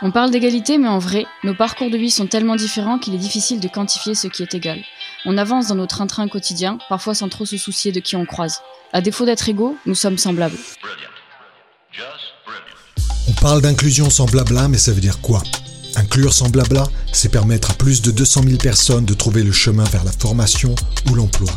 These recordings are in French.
On parle d'égalité, mais en vrai, nos parcours de vie sont tellement différents qu'il est difficile de quantifier ce qui est égal. On avance dans nos train-train quotidien, parfois sans trop se soucier de qui on croise. À défaut d'être égaux, nous sommes semblables. On parle d'inclusion sans blabla, mais ça veut dire quoi? Inclure sans blabla, c'est permettre à plus de 200 000 personnes de trouver le chemin vers la formation ou l'emploi.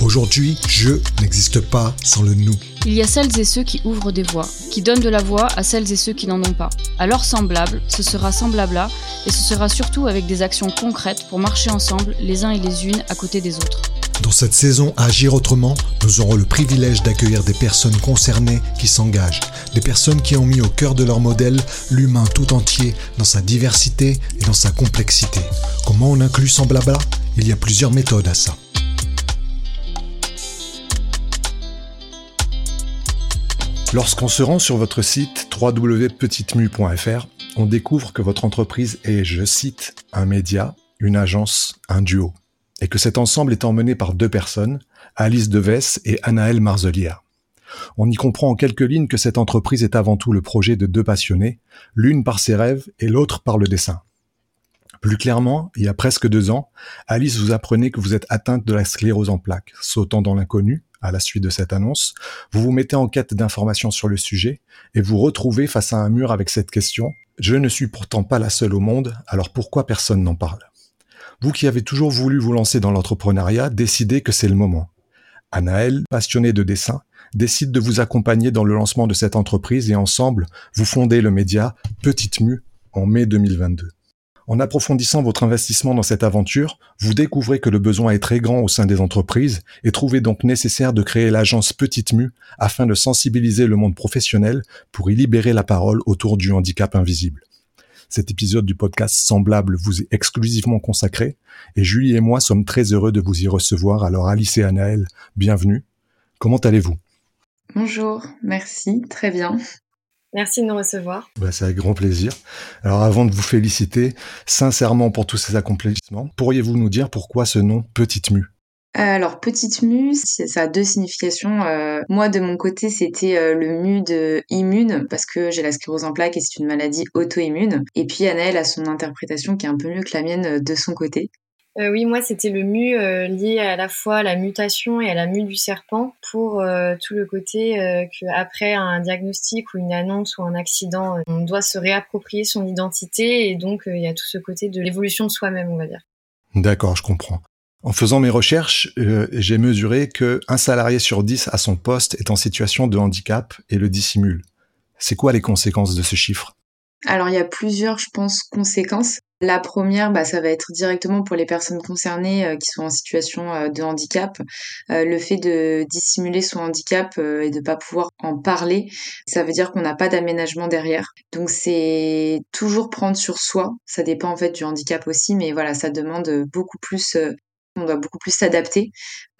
Aujourd'hui, je n'existe pas sans le nous. Il y a celles et ceux qui ouvrent des voies, qui donnent de la voix à celles et ceux qui n'en ont pas. Alors semblable, ce sera semblable à, et ce sera surtout avec des actions concrètes pour marcher ensemble, les uns et les unes, à côté des autres. Dans cette saison Agir autrement, nous aurons le privilège d'accueillir des personnes concernées qui s'engagent, des personnes qui ont mis au cœur de leur modèle l'humain tout entier dans sa diversité et dans sa complexité. Comment on inclut sans blabla Il y a plusieurs méthodes à ça. Lorsqu'on se rend sur votre site www.petitemu.fr, on découvre que votre entreprise est, je cite, un média, une agence, un duo, et que cet ensemble est emmené par deux personnes, Alice Deves et Anaël Marzelière. On y comprend en quelques lignes que cette entreprise est avant tout le projet de deux passionnés, l'une par ses rêves et l'autre par le dessin. Plus clairement, il y a presque deux ans, Alice vous apprenait que vous êtes atteinte de la sclérose en plaques, sautant dans l'inconnu, à la suite de cette annonce, vous vous mettez en quête d'informations sur le sujet et vous retrouvez face à un mur avec cette question Je ne suis pourtant pas la seule au monde, alors pourquoi personne n'en parle? Vous qui avez toujours voulu vous lancer dans l'entrepreneuriat, décidez que c'est le moment. Anaël, passionnée de dessin, décide de vous accompagner dans le lancement de cette entreprise et ensemble, vous fondez le média Petite Mue en mai 2022. En approfondissant votre investissement dans cette aventure, vous découvrez que le besoin est très grand au sein des entreprises et trouvez donc nécessaire de créer l'agence Petite Mue afin de sensibiliser le monde professionnel pour y libérer la parole autour du handicap invisible. Cet épisode du podcast Semblable vous est exclusivement consacré et Julie et moi sommes très heureux de vous y recevoir. Alors Alice et Anaël, bienvenue. Comment allez-vous? Bonjour, merci, très bien. Merci de nous recevoir. Bah, c'est avec grand plaisir. Alors avant de vous féliciter sincèrement pour tous ces accomplissements, pourriez-vous nous dire pourquoi ce nom Petite Mue? Alors petite mue, ça a deux significations. Euh, moi de mon côté, c'était euh, le mu de immune parce que j'ai la sclérose en plaques et c'est une maladie auto-immune. Et puis Anaëlle a son interprétation qui est un peu mieux que la mienne euh, de son côté. Euh, oui, moi, c'était le mu euh, lié à la fois à la mutation et à la mue du serpent pour euh, tout le côté qu'après un diagnostic ou une annonce ou un accident, on doit se réapproprier son identité et donc il y a tout ce côté de l'évolution de soi-même, on va dire. D'accord, je comprends. En faisant mes recherches, j'ai mesuré que un salarié sur dix à son poste est en situation de handicap et le dissimule. C'est quoi les conséquences de ce chiffre? Alors il y a plusieurs, je pense, conséquences. La première, bah, ça va être directement pour les personnes concernées euh, qui sont en situation euh, de handicap. Euh, le fait de dissimuler son handicap et de pas pouvoir en parler, ça veut dire qu'on n'a pas d'aménagement derrière. Donc c'est toujours prendre sur soi. Ça dépend en fait du handicap aussi, mais voilà, ça demande beaucoup plus on doit beaucoup plus s'adapter.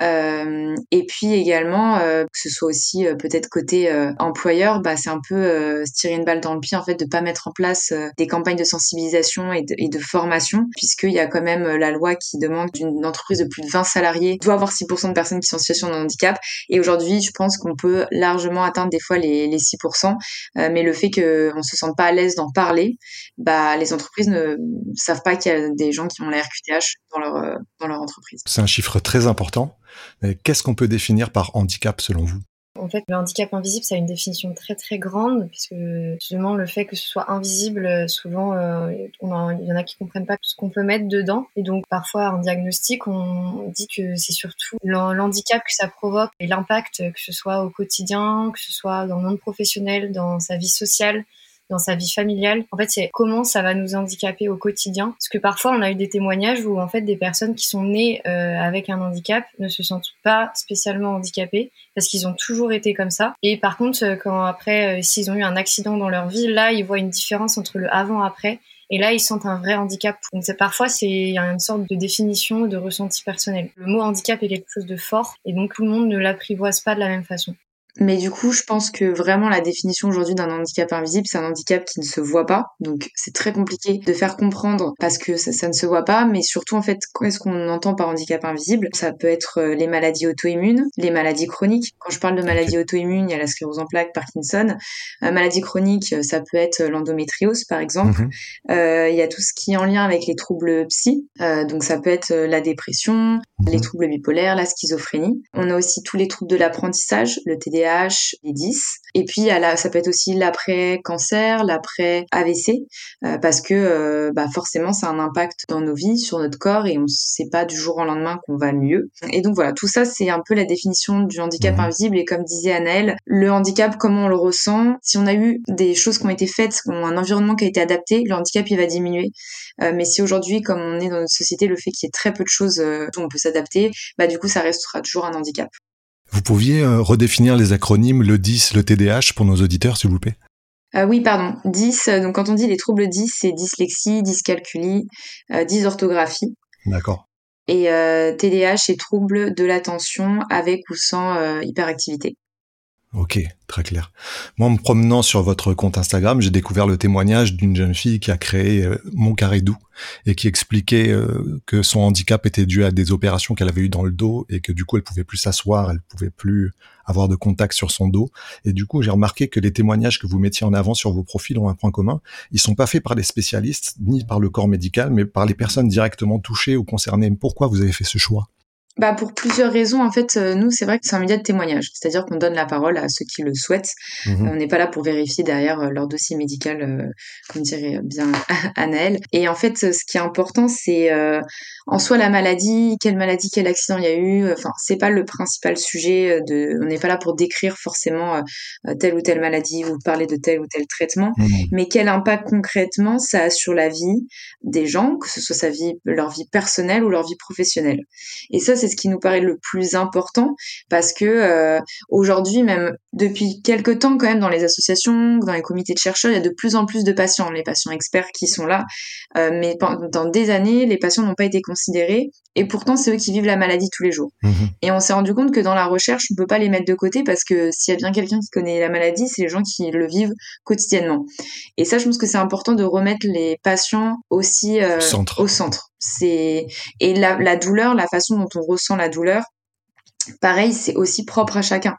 Euh, et puis également, euh, que ce soit aussi euh, peut-être côté euh, employeur, bah, c'est un peu euh, se tirer une balle dans le pied en fait de pas mettre en place des campagnes de sensibilisation et de, et de formation, puisqu'il y a quand même la loi qui demande d'une entreprise de plus de 20 salariés doit avoir 6% de personnes qui sont en situation de handicap. Et aujourd'hui, je pense qu'on peut largement atteindre des fois les, les 6%, mais le fait qu'on se sente pas à l'aise d'en parler, bah, les entreprises ne savent pas qu'il y a des gens qui ont la RQTH dans leur, dans leur entreprise. C'est un chiffre très important. Qu'est-ce qu'on peut définir par handicap selon vous? En fait, le handicap invisible, ça a une définition très très grande, puisque justement le fait que ce soit invisible, souvent euh, il y en a qui comprennent pas ce qu'on peut mettre dedans. Et donc parfois en diagnostic, on dit que c'est surtout l'handicap que ça provoque et l'impact, que ce soit au quotidien, que ce soit dans le monde professionnel, dans sa vie sociale, dans sa vie familiale. En fait, c'est comment ça va nous handicaper au quotidien. Parce que parfois, on a eu des témoignages où en fait des personnes qui sont nées euh, avec un handicap ne se sentent pas spécialement handicapées parce qu'ils ont toujours été comme ça. Et par contre, euh, quand après, euh, s'ils ont eu un accident dans leur vie, là, ils voient une différence entre le avant-après. Et là, ils sentent un vrai handicap. Donc, parfois, c'est une sorte de définition, de ressenti personnel. Le mot handicap est quelque chose de fort, et donc tout le monde ne l'apprivoise pas de la même façon. Mais du coup, je pense que vraiment la définition aujourd'hui d'un handicap invisible, c'est un handicap qui ne se voit pas. Donc c'est très compliqué de faire comprendre parce que ça, ne se voit pas. Mais surtout, en fait, qu'est-ce qu'on entend par handicap invisible? Ça peut être euh, les maladies auto-immunes, les maladies chroniques. Quand je parle de maladies auto-immunes, il y a la sclérose en plaques, Parkinson. Euh, maladie chronique, ça peut être l'endométriose, par exemple. Mhm. Euh, il y a tout ce qui est en lien avec les troubles psy. Euh, donc ça peut être la dépression, les mhm. troubles bipolaires, la schizophrénie. On a aussi tous les troubles de l'apprentissage, le Les 10. Et puis ça peut être aussi l'après-cancer, l'après-AVC, euh, parce que euh, bah, forcément ça a un impact dans nos vies, sur notre corps, et on ne sait pas du jour au lendemain qu'on va mieux. Et donc voilà, tout ça c'est un peu la définition du handicap mhm. invisible. Et comme disait Anaëlle, le handicap, comment on le ressent, si on a eu des choses qui ont été faites, un environnement qui a été adapté, le handicap il va diminuer. Euh, mais si aujourd'hui, comme on est dans notre société, le fait qu'il y ait très peu de choses où on peut s'adapter, bah du coup ça restera toujours un handicap. Vous pouviez euh, redéfinir les acronymes, le 10, le TDAH pour nos auditeurs, s'il vous plaît? Euh, oui, pardon. 10, euh, donc quand on dit les troubles 10, c'est dyslexie, dyscalculie, dysorthographie. D'accord. Et TDAH, c'est troubles de l'attention avec ou sans hyperactivité. Ok, très clair. Moi, en me promenant sur votre compte Instagram, j'ai découvert le témoignage d'une jeune fille qui a créé euh, Mon Carré Doux et qui expliquait euh, que son handicap était dû à des opérations qu'elle avait eues dans le dos et que du coup, elle pouvait plus s'asseoir, elle pouvait plus avoir de contact sur son dos. Et du coup, j'ai remarqué que les témoignages que vous mettiez en avant sur vos profils ont un point commun. Ils sont pas faits par des spécialistes ni par le corps médical, mais par les personnes directement touchées ou concernées. Pourquoi vous avez fait ce choix? Bah pour plusieurs raisons en fait euh, nous c'est vrai que c'est un média de témoignage. C'est-à-dire qu'on donne la parole à ceux qui le souhaitent. Mhm. on n'est pas là pour vérifier derrière euh, leur dossier médical euh, comme dirait bien Anaël et en fait ce qui est important c'est en soi la maladie quelle maladie quel accident il y a eu. Enfin c'est pas le principal sujet de on n'est pas là pour décrire forcément telle ou telle maladie ou parler de tel ou tel traitement. Mhm. mais quel impact concrètement ça a sur la vie des gens que ce soit sa vie leur vie personnelle ou leur vie professionnelle. Et ça c'est ce qui nous paraît le plus important parce que euh, aujourd'hui, même depuis quelques temps quand même dans les associations, dans les comités de chercheurs, il y a de plus en plus de patients, les patients experts qui sont là, euh, mais pendant des années, les patients n'ont pas été considérés et pourtant c'est eux qui vivent la maladie tous les jours. Mmh et on s'est rendu compte que dans la recherche, on peut pas les mettre de côté parce que s'il y a bien quelqu'un qui connaît la maladie, c'est les gens qui le vivent quotidiennement. Et ça, je pense que c'est important de remettre les patients aussi euh, au centre. C'est et la, douleur, la façon dont on ressent la douleur, pareil, c'est aussi propre à chacun.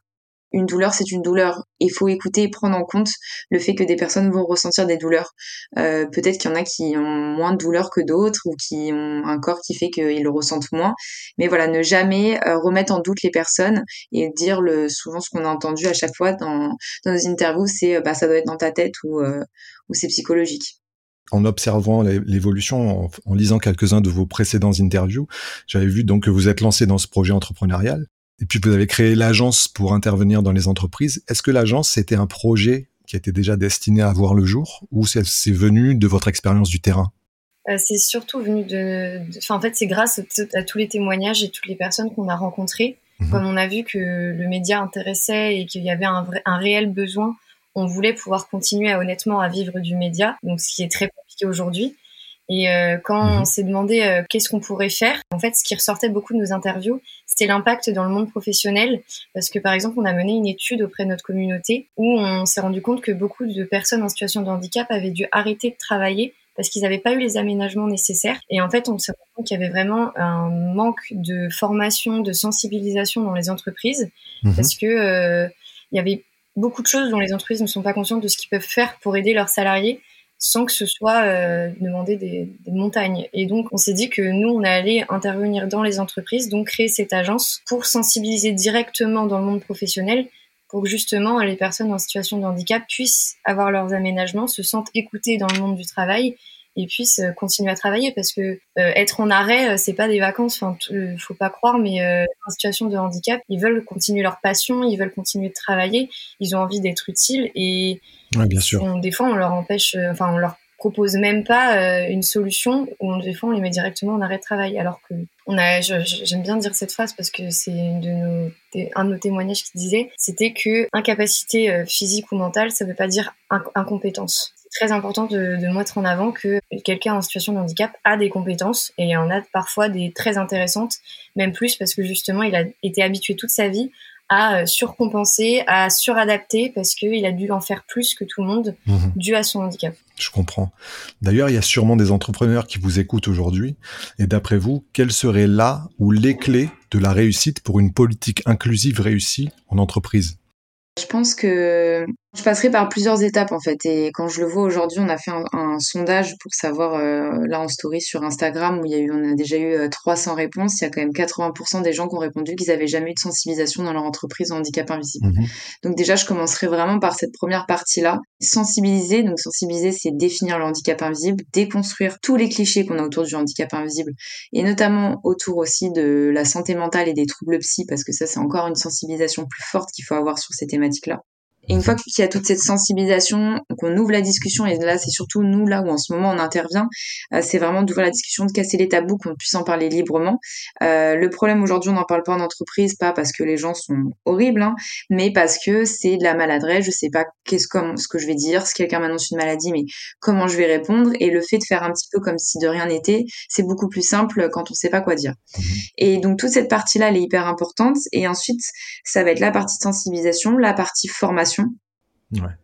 Une douleur, c'est une douleur. Il faut écouter et prendre en compte le fait que des personnes vont ressentir des douleurs. Euh, peut-être qu'il y en a qui ont moins de douleurs que d'autres ou qui ont un corps qui fait qu'ils le ressentent moins. Mais voilà, ne jamais euh, remettre en doute les personnes et dire le, souvent ce qu'on a entendu à chaque fois dans, nos interviews, c'est bah ça doit être dans ta tête euh, ou c'est psychologique en observant l'évolution, en, lisant quelques-uns de vos précédents interviews, j'avais vu donc que vous êtes lancé dans ce projet entrepreneurial. Et puis vous avez créé l'agence pour intervenir dans les entreprises. Est-ce que l'agence c'était un projet qui était déjà destiné à voir le jour ou c'est venu de votre expérience du terrain? Euh, c'est surtout venu de, en fait, c'est grâce à, tous les témoignages et toutes les personnes qu'on a rencontrées. Mhm. Comme on a vu que le média intéressait et qu'il y avait un, un réel besoin on voulait pouvoir continuer à, honnêtement à vivre du média, donc ce qui est très compliqué aujourd'hui. Et euh, quand mhm. on s'est demandé euh, qu'est-ce qu'on pourrait faire, en fait, ce qui ressortait beaucoup de nos interviews, c'était l'impact dans le monde professionnel. Parce que, par exemple, on a mené une étude auprès de notre communauté où on s'est rendu compte que beaucoup de personnes en situation de handicap avaient dû arrêter de travailler parce qu'ils n'avaient pas eu les aménagements nécessaires. Et en fait, on s'est rendu compte qu'il y avait vraiment un manque de formation, de sensibilisation dans les entreprises, mhm. parce que euh, il y avait beaucoup de choses dont les entreprises ne sont pas conscientes de ce qu'ils peuvent faire pour aider leurs salariés sans que ce soit euh, demander des, montagnes. Et donc, on s'est dit que nous, on allait intervenir dans les entreprises, donc créer cette agence pour sensibiliser directement dans le monde professionnel pour que justement les personnes en situation de handicap puissent avoir leurs aménagements, se sentent écoutées dans le monde du travail et puissent euh, continuer à travailler parce que euh, être en arrêt euh, c'est pas des vacances enfin faut pas croire mais en situation de handicap ils veulent continuer leur passion ils veulent continuer de travailler ils ont envie d'être utiles et bien sûr. des fois on leur empêche enfin on leur propose même pas une solution où des fois on les met directement en arrêt de travail alors que on a j'aime bien dire cette phrase parce que c'est de nos un de nos témoignages qui disait c'était que incapacité physique ou mentale ça veut pas dire incompétence très important de, de, mettre en avant que quelqu'un en situation de handicap a des compétences et en a parfois des très intéressantes, même plus parce que justement il a été habitué toute sa vie à surcompenser, à suradapter parce qu'il a dû en faire plus que tout le monde Mhm. dû à son handicap. Je comprends. D'ailleurs, il y a sûrement des entrepreneurs qui vous écoutent aujourd'hui. Et d'après vous, quelles seraient là ou les clés de la réussite pour une politique inclusive réussie en entreprise? Je pense que je passerai par plusieurs étapes en fait. Et quand je le vois aujourd'hui, on a fait un, un sondage pour savoir euh, là en story sur Instagram où il y a eu, on a déjà eu euh, 300 réponses. Il y a quand même 80% des gens qui ont répondu qu'ils avaient jamais eu de sensibilisation dans leur entreprise au handicap invisible. Mhm. Donc déjà, je commencerai vraiment par cette première partie-là. Sensibiliser, donc sensibiliser, c'est définir le handicap invisible, déconstruire tous les clichés qu'on a autour du handicap invisible, et notamment autour aussi de la santé mentale et des troubles psy, parce que ça, c'est encore une sensibilisation plus forte qu'il faut avoir sur ces thématiques-là. Et une fois qu'il y a toute cette sensibilisation, qu'on ouvre la discussion, et là c'est surtout nous là où en ce moment on intervient, euh, c'est vraiment d'ouvrir la discussion, de casser les tabous, qu'on puisse en parler librement. Euh, le problème aujourd'hui, on n'en parle pas en entreprise, pas parce que les gens sont horribles, hein, mais parce que c'est de la maladresse. Je sais pas qu'est-ce comme ce que je vais dire, si quelqu'un m'annonce une maladie, mais comment je vais répondre. Et le fait de faire un petit peu comme si de rien n'était, c'est beaucoup plus simple quand on sait pas quoi dire. Et donc toute cette partie-là, elle est hyper importante. Et ensuite, ça va être la partie de sensibilisation, la partie formation. Ouais.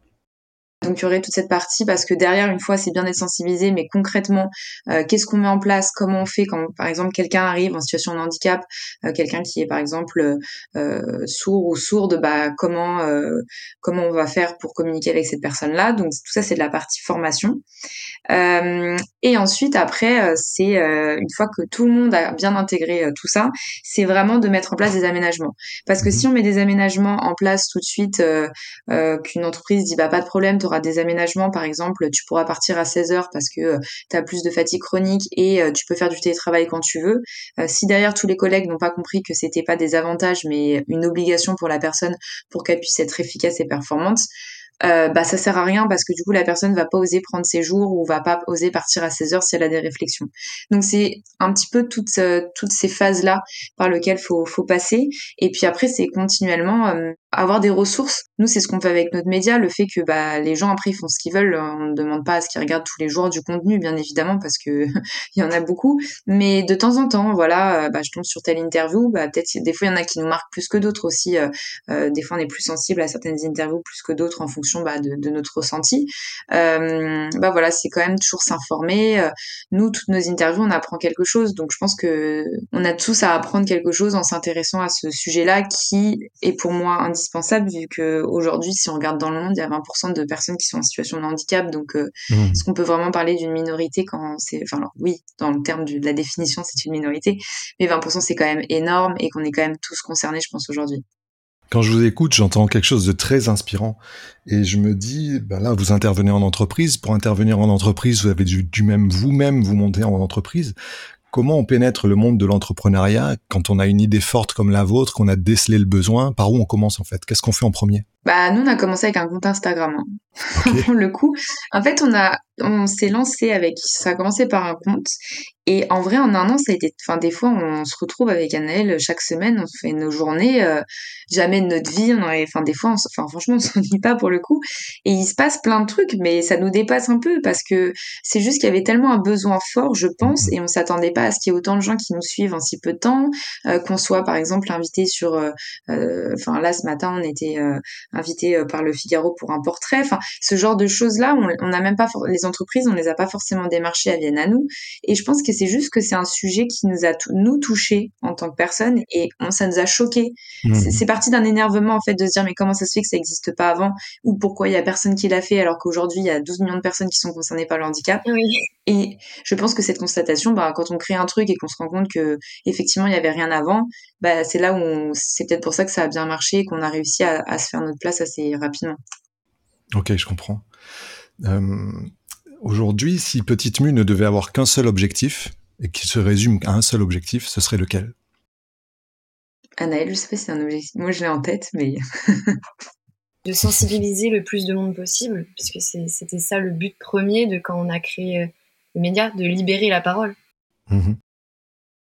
Donc il y aurait toute cette partie parce que derrière, une fois, c'est bien d'être sensibilisé, mais concrètement, euh, qu'est-ce qu'on met en place, comment on fait quand, par exemple, quelqu'un arrive en situation de handicap, euh, quelqu'un qui est par exemple euh, sourd ou sourde, bah comment euh, comment on va faire pour communiquer avec cette personne-là? Donc tout ça, c'est de la partie formation. Euh, et ensuite, après, c'est euh, une fois que tout le monde a bien intégré tout ça, c'est vraiment de mettre en place des aménagements. Parce que si on met des aménagements en place tout de suite, qu'une entreprise dit bah pas de problème, des aménagements, par exemple, tu pourras partir à 16 heures parce que euh, tu as plus de fatigue chronique et euh, tu peux faire du télétravail quand tu veux. Euh, si derrière tous les collègues n'ont pas compris que c'était pas des avantages mais une obligation pour la personne pour qu'elle puisse être efficace et performante, bah ça sert à rien parce que du coup la personne va pas oser prendre ses jours ou va pas oser partir à 16 heures si elle a des réflexions. Donc c'est un petit peu toutes ces phases là par lesquelles faut faut passer et puis après c'est continuellement avoir des ressources. Nous c'est ce qu'on fait avec notre média, le fait que bah les gens après font ce qu'ils veulent, on ne demande pas à ce qu'ils regardent tous les jours du contenu bien évidemment parce que il y en a beaucoup, mais de temps en temps voilà, euh, bah je tombe sur telle interview, bah peut-être des fois il y en a qui nous marquent plus que d'autres aussi. euh, euh, des fois on est plus sensible à certaines interviews plus que d'autres en fonction bah, de, de, notre ressenti. Euh, bah voilà, c'est quand même toujours s'informer. Euh, nous, toutes nos interviews, on apprend quelque chose. Donc je pense que on a tous à apprendre quelque chose en s'intéressant à ce sujet-là qui est pour moi indispensable vu que aujourd'hui, si on regarde dans le monde, il y a 20% de personnes qui sont en situation de handicap. Donc euh, Mmh. est-ce qu'on peut vraiment parler d'une minorité quand c'est, enfin alors, oui, dans le terme de la définition, c'est une minorité, mais 20% c'est quand même énorme et qu'on est quand même tous concernés, je pense aujourd'hui. Quand je vous écoute, j'entends quelque chose de très inspirant et je me dis, ben là, vous intervenez en entreprise. Pour intervenir en entreprise, vous avez dû, dû même vous-même vous monter en entreprise. Comment on pénètre le monde de l'entrepreneuriat quand on a une idée forte comme la vôtre, qu'on a décelé le besoin? Par où on commence en fait? Qu'est-ce qu'on fait en premier? Bah nous on a commencé avec un compte Instagram. hein. Le coup, en fait on a on s'est lancé avec ça a commencé par un compte et en vrai en un an ça a été enfin des fois on se retrouve avec Anaël chaque semaine on se fait nos journées euh, jamais de notre vie on aurait enfin des fois enfin franchement on s'ennuie pas pour le coup et il se passe plein de trucs mais ça nous dépasse un peu parce que c'est juste qu'il y avait tellement un besoin fort je pense et on s'attendait pas à ce qu'il y ait autant de gens qui nous suivent en si peu de temps euh, qu'on soit par exemple invité sur euh, euh, enfin là ce matin on était euh, invité euh, par le Figaro pour un portrait. Enfin, ce genre de choses-là, on n'a même pas for- les entreprises, on les a pas forcément démarchées, elles viennent à nous. Et je pense que c'est juste que c'est un sujet qui nous a nous touchés en tant que personne et on, ça nous a choqués. Mmh. C'est c'est parti d'un énervement en fait de se dire mais comment ça se fait que ça n'existe pas avant ou pourquoi il y a personne qui l'a fait alors qu'aujourd'hui il y a 12 millions de personnes qui sont concernées par le handicap. Oui. Et je pense que cette constatation, bah, quand on crée un truc et qu'on se rend compte que effectivement il y avait rien avant, bah, c'est là où on- c'est peut-être pour ça que ça a bien marché et qu'on a réussi à, à se faire notre place assez rapidement. Ok, je comprends. Euh, Aujourd'hui, si Petite Mu ne devait avoir qu'un seul objectif et qui se résume à un seul objectif, ce serait lequel? Anaël, je sais pas si c'est un objectif. Moi, je l'ai en tête, mais de sensibiliser le plus de monde possible, puisque c'était ça le but premier de quand on a créé euh, le média, de libérer la parole. Mhm.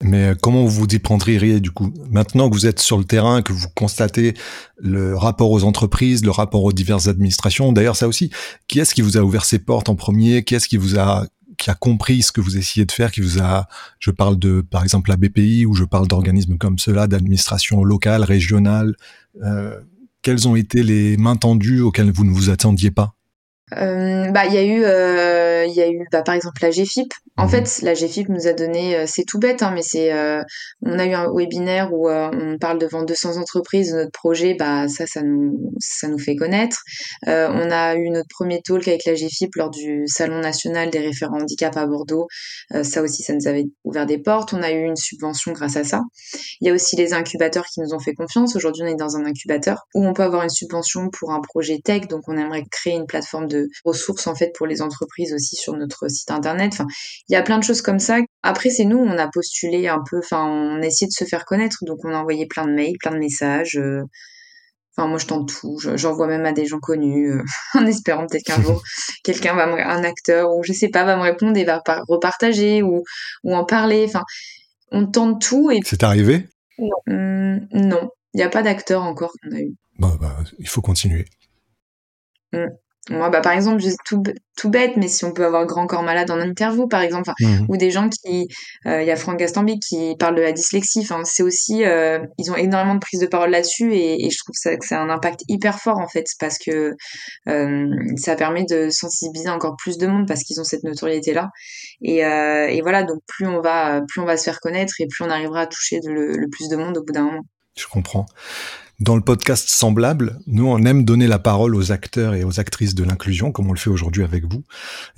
Mais euh, comment vous vous y prendriez du coup? Maintenant que vous êtes sur le terrain, que vous constatez le rapport aux entreprises, le rapport aux diverses administrations, d'ailleurs ça aussi, qui est-ce qui vous a ouvert ses portes en premier? Qui est-ce qui vous a qui a compris ce que vous essayez de faire, qui vous a, je parle de, par exemple, la BPI ou je parle d'organismes comme cela, d'administration locale, régionale. Euh, quelles ont été les mains tendues auxquelles vous ne vous attendiez pas? Euh, bah, il y a eu, euh, il y a eu, bah, par exemple, la GFIP. En mhm. fait, la GFIP nous a donné, euh, c'est tout bête, hein, mais c'est, on a eu un webinaire où on parle devant 200 entreprises de notre projet. Bah, ça, ça nous, ça nous fait connaître. on a eu notre premier talk avec la GFIP lors du Salon national des référents handicap à Bordeaux. ça aussi, ça nous avait ouvert des portes. On a eu une subvention grâce à ça. Il y a aussi les incubateurs qui nous ont fait confiance. Aujourd'hui, on est dans un incubateur où on peut avoir une subvention pour un projet tech. Donc, on aimerait créer une plateforme de ressources en fait pour les entreprises aussi sur notre site internet. Enfin, il y a plein de choses comme ça. Après, c'est nous, on a postulé un peu, enfin, on a essayé de se faire connaître, donc on a envoyé plein de mails, plein de messages. Euh. Enfin, moi, je tente tout. J'envoie même à des gens connus, euh, en espérant peut-être qu'un jour, quelqu'un va me, un acteur ou je sais pas, va me répondre et va repartager ou, ou en parler. Enfin, on tente tout. Et... C'est arrivé? Non. Hum, non. Il n'y a pas d'acteur encore qu'on a eu. Bah, bah, il faut continuer. Hum. Moi, bah, par exemple, juste tout, tout bête, mais si on peut avoir Grand Corps Malade en interview, par exemple, mmh. ou des gens qui, euh, il y a Franck Gastambi qui parle de la dyslexie, enfin, c'est aussi, euh, ils ont énormément de prise de parole là-dessus et, et, je trouve ça, que c'est un impact hyper fort, en fait, parce que euh, ça permet de sensibiliser encore plus de monde parce qu'ils ont cette notoriété-là. Et, euh, et voilà, donc plus on va, plus on va se faire connaître et plus on arrivera à toucher le, le plus de monde au bout d'un moment. Je comprends. Dans le podcast Semblable, nous, on aime donner la parole aux acteurs et aux actrices de l'inclusion, comme on le fait aujourd'hui avec vous,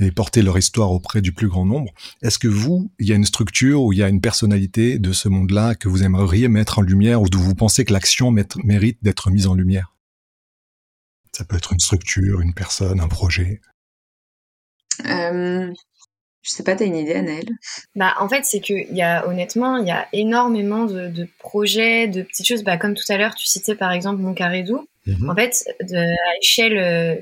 et porter leur histoire auprès du plus grand nombre. Est-ce que vous, il y a une structure ou il y a une personnalité de ce monde-là que vous aimeriez mettre en lumière ou d'où vous pensez que l'action mérite d'être mise en lumière? Ça peut être une structure, une personne, un projet. Euh, je sais pas, t'as une idée, Annelle Bah, en fait, c'est que il y a honnêtement, il y a énormément de, projets, de petites choses. Bah, comme tout à l'heure, tu citais par exemple Mon Carré mhm. En fait, de, à l'échelle euh,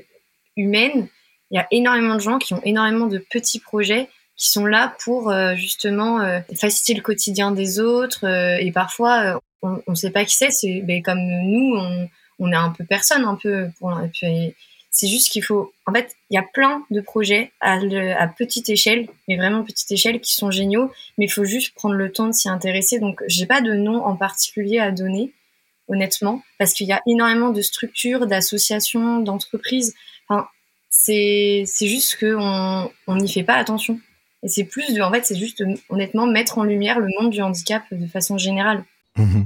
humaine, il y a énormément de gens qui ont énormément de petits projets qui sont là pour euh, justement euh, faciliter le quotidien des autres. et parfois, on ne sait pas qui c'est. C'est ben, comme nous, on, on est un peu personne, un peu. Pour, et puis, c'est juste qu'il faut, en fait, il y a plein de projets à, petite échelle, mais vraiment petite échelle, qui sont géniaux, mais il faut juste prendre le temps de s'y intéresser. Donc, j'ai pas de nom en particulier à donner, honnêtement, parce qu'il y a énormément de structures, d'associations, d'entreprises. Enfin, c'est, juste qu'on on n'y fait pas attention. Et c'est plus de, en fait, c'est juste honnêtement mettre en lumière le monde du handicap de façon générale. Mmh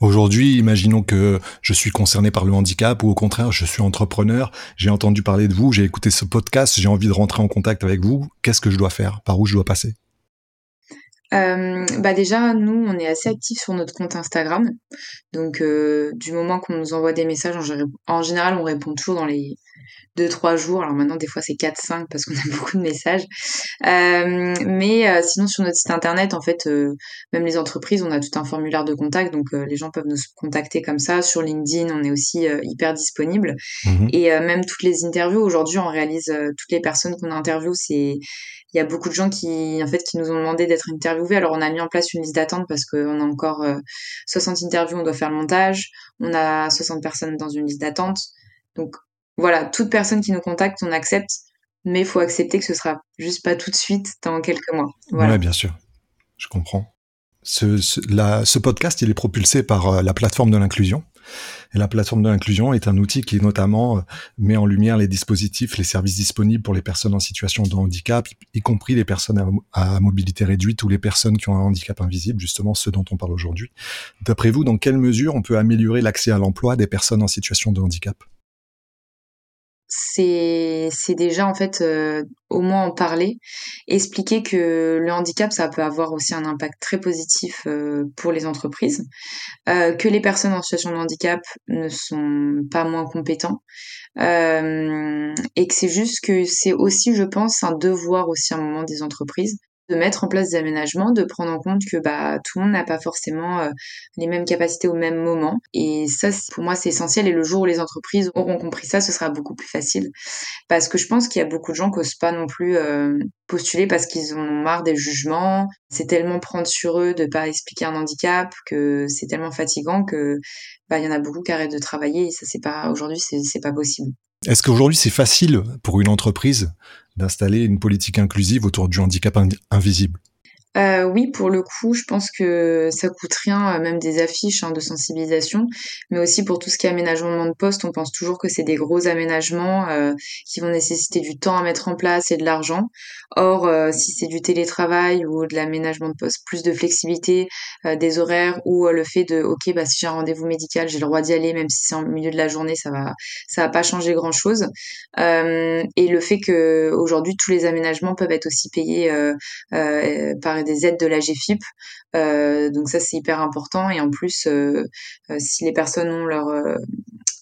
Aujourd'hui, imaginons que je suis concerné par le handicap ou au contraire, je suis entrepreneur, j'ai entendu parler de vous, j'ai écouté ce podcast, j'ai envie de rentrer en contact avec vous. Qu'est-ce que je dois faire? Par où je dois passer? Euh, bah déjà, nous, on est assez actifs sur notre compte Instagram. Donc, euh, du moment qu'on nous envoie des messages, en, général, on répond toujours dans les deux, trois jours. Alors maintenant, des fois, c'est 4, 5 parce qu'on a beaucoup de messages. Euh, mais euh, sinon, sur notre site internet, en fait, euh, même les entreprises, on a tout un formulaire de contact. Donc, les gens peuvent nous contacter comme ça. Sur LinkedIn, on est aussi hyper disponible. Mhm. Et même toutes les interviews, aujourd'hui, on réalise toutes les personnes qu'on interviewe. C'est il y a beaucoup de gens qui en fait qui nous ont demandé d'être interviewés. Alors on a mis en place une liste d'attente parce qu'on a encore 60 interviews, on doit faire le montage. On a 60 personnes dans une liste d'attente. Donc voilà, toute personne qui nous contacte, on accepte, mais il faut accepter que ce sera juste pas tout de suite dans quelques mois. Voilà. Ouais, bien sûr, je comprends. Ce, podcast, il est propulsé par euh, la plateforme de l'inclusion. Et la plateforme de l'inclusion est un outil qui notamment euh, met en lumière les dispositifs, les services disponibles pour les personnes en situation de handicap, y compris les personnes à mobilité réduite ou les personnes qui ont un handicap invisible, justement ceux dont on parle aujourd'hui. D'après vous, dans quelle mesure on peut améliorer l'accès à l'emploi des personnes en situation de handicap? C'est c'est déjà en fait euh, au moins en parler, expliquer que le handicap ça peut avoir aussi un impact très positif euh, pour les entreprises, euh, que les personnes en situation de handicap ne sont pas moins compétents et que c'est juste que c'est aussi je pense un devoir aussi à un moment des entreprises de mettre en place des aménagements, de prendre en compte que bah tout le monde n'a pas forcément euh, les mêmes capacités au même moment. Et ça, pour moi, c'est essentiel. Et le jour où les entreprises auront compris ça, ce sera beaucoup plus facile. Parce que je pense qu'il y a beaucoup de gens qui n'osent pas non plus euh, postuler parce qu'ils ont marre des jugements. C'est tellement prendre sur eux de pas expliquer un handicap que c'est tellement fatigant que bah y en a beaucoup qui arrêtent de travailler. Et ça, c'est pas aujourd'hui, c'est pas possible. Est-ce qu'aujourd'hui c'est facile pour une entreprise d'installer une politique inclusive autour du handicap invisible euh, oui, pour le coup, je pense que ça coûte rien, euh, même des affiches hein, de sensibilisation, mais aussi pour tout ce qui est aménagement de poste, on pense toujours que c'est des gros aménagements euh, qui vont nécessiter du temps à mettre en place et de l'argent. Or, si c'est du télétravail ou de l'aménagement de poste, plus de flexibilité des horaires ou le fait de, ok, bah si j'ai un rendez-vous médical, j'ai le droit d'y aller, même si c'est en milieu de la journée, ça va, ça va pas changer grand chose. et le fait que aujourd'hui tous les aménagements peuvent être aussi payés par des aides de la GFIP. Euh, donc ça c'est hyper important et en plus euh, euh, si les personnes ont leur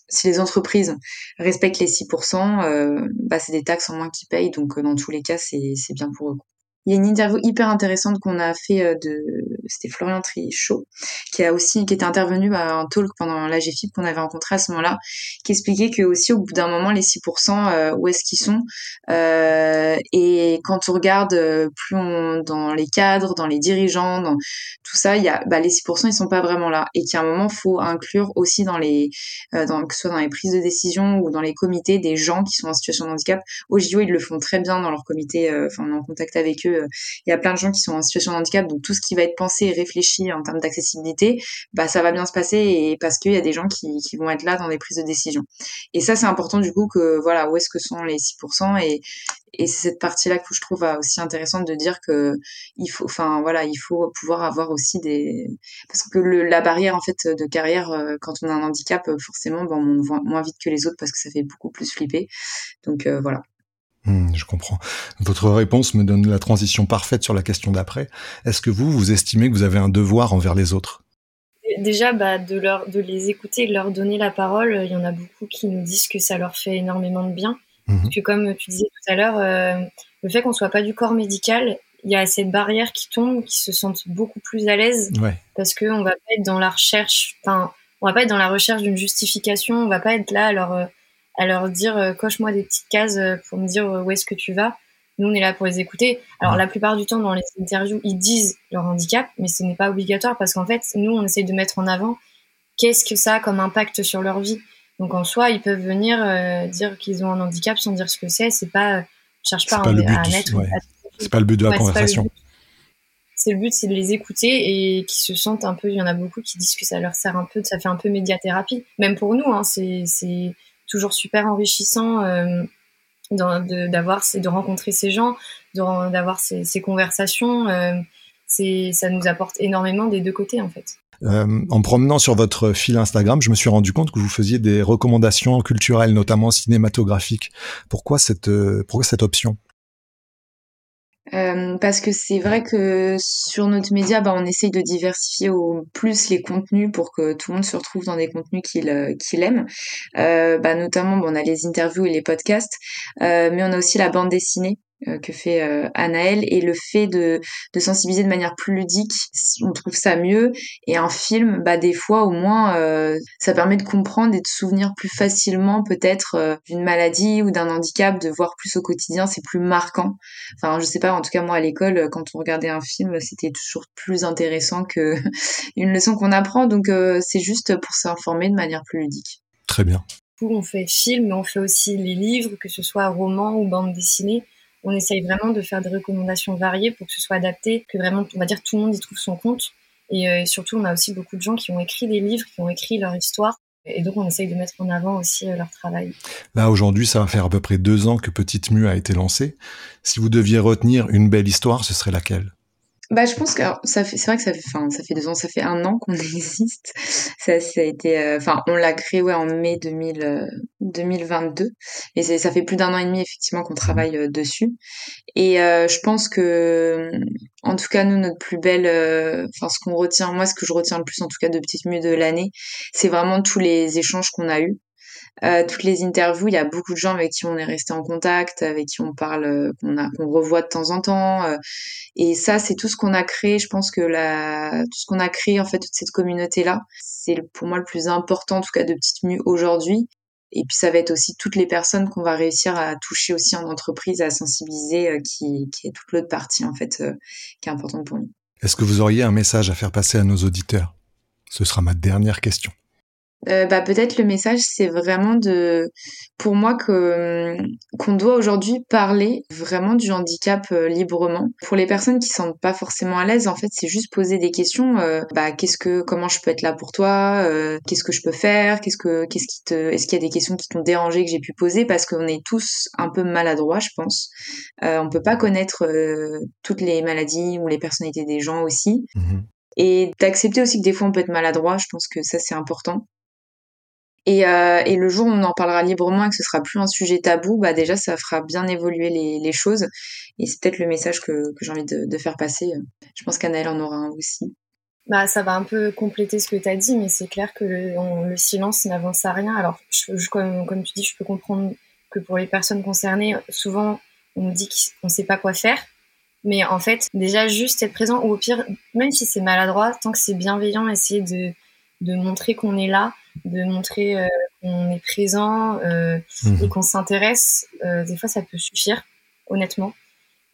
si les entreprises respectent les 6%, bah, c'est des taxes en moins qu'ils payent. Donc, dans tous les cas, c'est bien pour eux. Il y a une interview hyper intéressante qu'on a fait euh, de, c'était Florian Trichot, qui a aussi, qui était intervenu à un talk pendant la GFIP qu'on avait rencontré à ce moment-là, qui expliquait que aussi au bout d'un moment, les 6%, euh, où est-ce qu'ils sont? Euh, et quand on regarde plus on, dans les cadres, dans les dirigeants, dans tout ça, il y a, bah, les 6%, ils sont pas vraiment là. Et qu'à un moment, faut inclure aussi dans les, dans, que ce soit dans les prises de décision ou dans les comités, des gens qui sont en situation de handicap. Au JO, ils le font très bien dans leur comité, enfin, on est en contact avec eux il y a plein de gens qui sont en situation de handicap, donc tout ce qui va être pensé et réfléchi en termes d'accessibilité, bah ça va bien se passer et parce qu'il y a des gens qui, vont être là dans des prises de décision. Et ça c'est important du coup que voilà où est-ce que sont les 6% et c'est cette partie-là que je trouve aussi intéressante de dire que il faut, enfin voilà, il faut pouvoir avoir aussi des, parce que la barrière en fait de carrière euh, quand on a un handicap, forcément, bon, on voit moins vite que les autres parce que ça fait beaucoup plus flipper. Donc euh, voilà. Hmm, je comprends. Votre réponse me donne la transition parfaite sur la question d'après. Est-ce que vous, vous estimez que vous avez un devoir envers les autres? Déjà, bah, de, leur, de les écouter, de leur donner la parole, il y en a beaucoup qui nous disent que ça leur fait énormément de bien. Parce que comme tu disais tout à l'heure, euh, le fait qu'on soit pas du corps médical, il y a cette barrière qui tombe, qui se sentent beaucoup plus à l'aise, parce qu'on va pas être dans la recherche, enfin, on va pas être dans la recherche d'une justification, on va pas être là alors euh, à leur dire euh, coche-moi des petites cases euh, pour me dire euh, où est-ce que tu vas. Nous, on est là pour les écouter. Alors, la plupart du temps, dans les interviews, ils disent leur handicap, mais ce n'est pas obligatoire parce qu'en fait, nous, on essaye de mettre en avant qu'est-ce que ça a comme impact sur leur vie. Donc, en soi, ils peuvent venir dire qu'ils ont un handicap sans dire ce que c'est. C'est pas, cherche pas, à, mettre. C'est pas le but de la conversation. C'est le but, c'est de les écouter et qui se sentent un peu. Il y en a beaucoup qui disent que ça leur sert un peu, ça fait un peu médiathérapie. Même pour nous, hein, c'est toujours super enrichissant euh, d'avoir de rencontrer ces gens d'avoir ces, ces, conversations euh, c'est ça nous apporte énormément des deux côtés en fait euh, en promenant sur votre fil Instagram, je me suis rendu compte que vous faisiez des recommandations culturelles, notamment cinématographiques. Pourquoi cette, pourquoi cette option? Euh, parce que c'est vrai que sur notre média, bah, on essaye de diversifier au plus les contenus pour que tout le monde se retrouve dans des contenus qu'il euh, qu'il aime. Euh, bah, notamment, bon, on a les interviews et les podcasts, euh, mais on a aussi la bande dessinée que fait euh, Anaël et le fait de, de sensibiliser de manière plus ludique, on trouve ça mieux. Et un film, bah des fois au moins, euh, ça permet de comprendre et de souvenir plus facilement peut-être d'une maladie ou d'un handicap, de voir plus au quotidien, c'est plus marquant. Enfin, je sais pas, en tout cas moi à l'école, quand on regardait un film, c'était toujours plus intéressant que une leçon qu'on apprend. Donc c'est juste pour s'informer de manière plus ludique. Très bien. On fait film, mais on fait aussi les livres, que ce soit roman ou bande dessinée on essaye vraiment de faire des recommandations variées pour que ce soit adapté, que vraiment, on va dire, tout le monde y trouve son compte. Et euh, surtout, on a aussi beaucoup de gens qui ont écrit des livres, qui ont écrit leur histoire. Et donc, on essaye de mettre en avant aussi euh, leur travail. Là, aujourd'hui, ça va faire à peu près deux ans que Petite Mue a été lancée. Si vous deviez retenir une belle histoire, ce serait laquelle? Bah, je pense que ça fait, c'est vrai que ça fait, enfin, ça fait deux ans, ça fait un an qu'on existe. Ça, ça a été, euh, enfin, on l'a créé ouais en mai 2000, 2022, et ça fait plus d'un an et demi effectivement qu'on travaille euh, dessus. Et euh, je pense que, en tout cas, nous, notre plus belle, enfin, ce qu'on retient, moi, ce que je retiens le plus, en tout cas, de Petite Mue de l'année, c'est vraiment tous les échanges qu'on a eus. Euh, toutes les interviews, il y a beaucoup de gens avec qui on est resté en contact, avec qui on parle, euh, qu'on a, revoit de temps en temps. Euh, et ça, c'est tout ce qu'on a créé. Je pense que la, tout ce qu'on a créé, en fait, toute cette communauté-là, c'est pour moi le plus important, en tout cas de Petite Mue aujourd'hui. Et puis ça va être aussi toutes les personnes qu'on va réussir à toucher aussi en entreprise, à sensibiliser, qui, qui est toute l'autre partie, en fait, qui est importante pour nous. Est-ce que vous auriez un message à faire passer à nos auditeurs? Ce sera ma dernière question. Euh, bah, peut-être le message, c'est vraiment de, pour moi, que qu'on doit aujourd'hui parler vraiment du handicap euh, librement. Pour les personnes qui sentent pas forcément à l'aise, en fait, c'est juste poser des questions. Euh, bah, qu'est-ce que, comment je peux être là pour toi Qu'est-ce que je peux faire Qu'est-ce que, qu'est-ce qui te, est-ce qu'il y a des questions qui t'ont dérangé que j'ai pu poser? Parce qu'on est tous un peu maladroits, je pense. on peut pas connaître toutes les maladies ou les personnalités des gens aussi. Mmh et d'accepter aussi que des fois on peut être maladroit, je pense que ça c'est important. Et, euh, et, le jour où on en parlera librement et que ce sera plus un sujet tabou, bah déjà ça fera bien évoluer les, les choses. Et c'est peut-être le message que, que j'ai envie de, de, faire passer. Je pense qu'Anaëlle en aura un aussi. Bah, ça va un peu compléter ce que tu as dit, mais c'est clair que le, le silence n'avance à rien. Alors, je, comme, comme, tu dis, je peux comprendre que pour les personnes concernées, souvent on dit qu'on ne sait pas quoi faire. Mais en fait, déjà juste être présent, ou au pire, même si c'est maladroit, tant que c'est bienveillant, essayer de, de montrer qu'on est là, de montrer euh, qu'on est présent euh, mhm. et qu'on s'intéresse, euh, des fois ça peut suffire, honnêtement.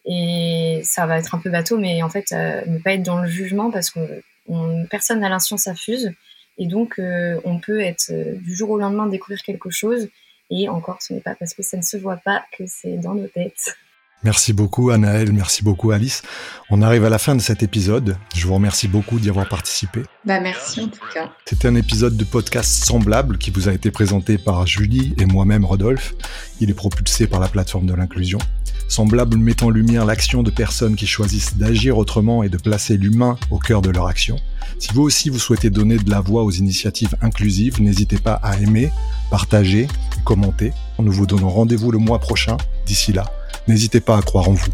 Et ça va être un peu bateau, mais en fait, ne pas être dans le jugement parce que personne n'a l'inscience s'affuse. Et donc, on peut être du jour au lendemain découvrir quelque chose. Et encore, ce n'est pas parce que ça ne se voit pas que c'est dans nos têtes. Merci beaucoup Anaël, merci beaucoup Alice. On arrive à la fin de cet épisode. Je vous remercie beaucoup d'y avoir participé. Bah merci en tout cas. C'était un épisode de podcast semblable qui vous a été présenté par Julie et moi-même Rodolphe. Il est propulsé par la plateforme de l'inclusion. Semblable met en lumière l'action de personnes qui choisissent d'agir autrement et de placer l'humain au cœur de leur action. Si vous aussi vous souhaitez donner de la voix aux initiatives inclusives, n'hésitez pas à aimer, partager, commenter. Nous vous donnons rendez-vous le mois prochain. D'ici là, N'hésitez pas à croire en vous.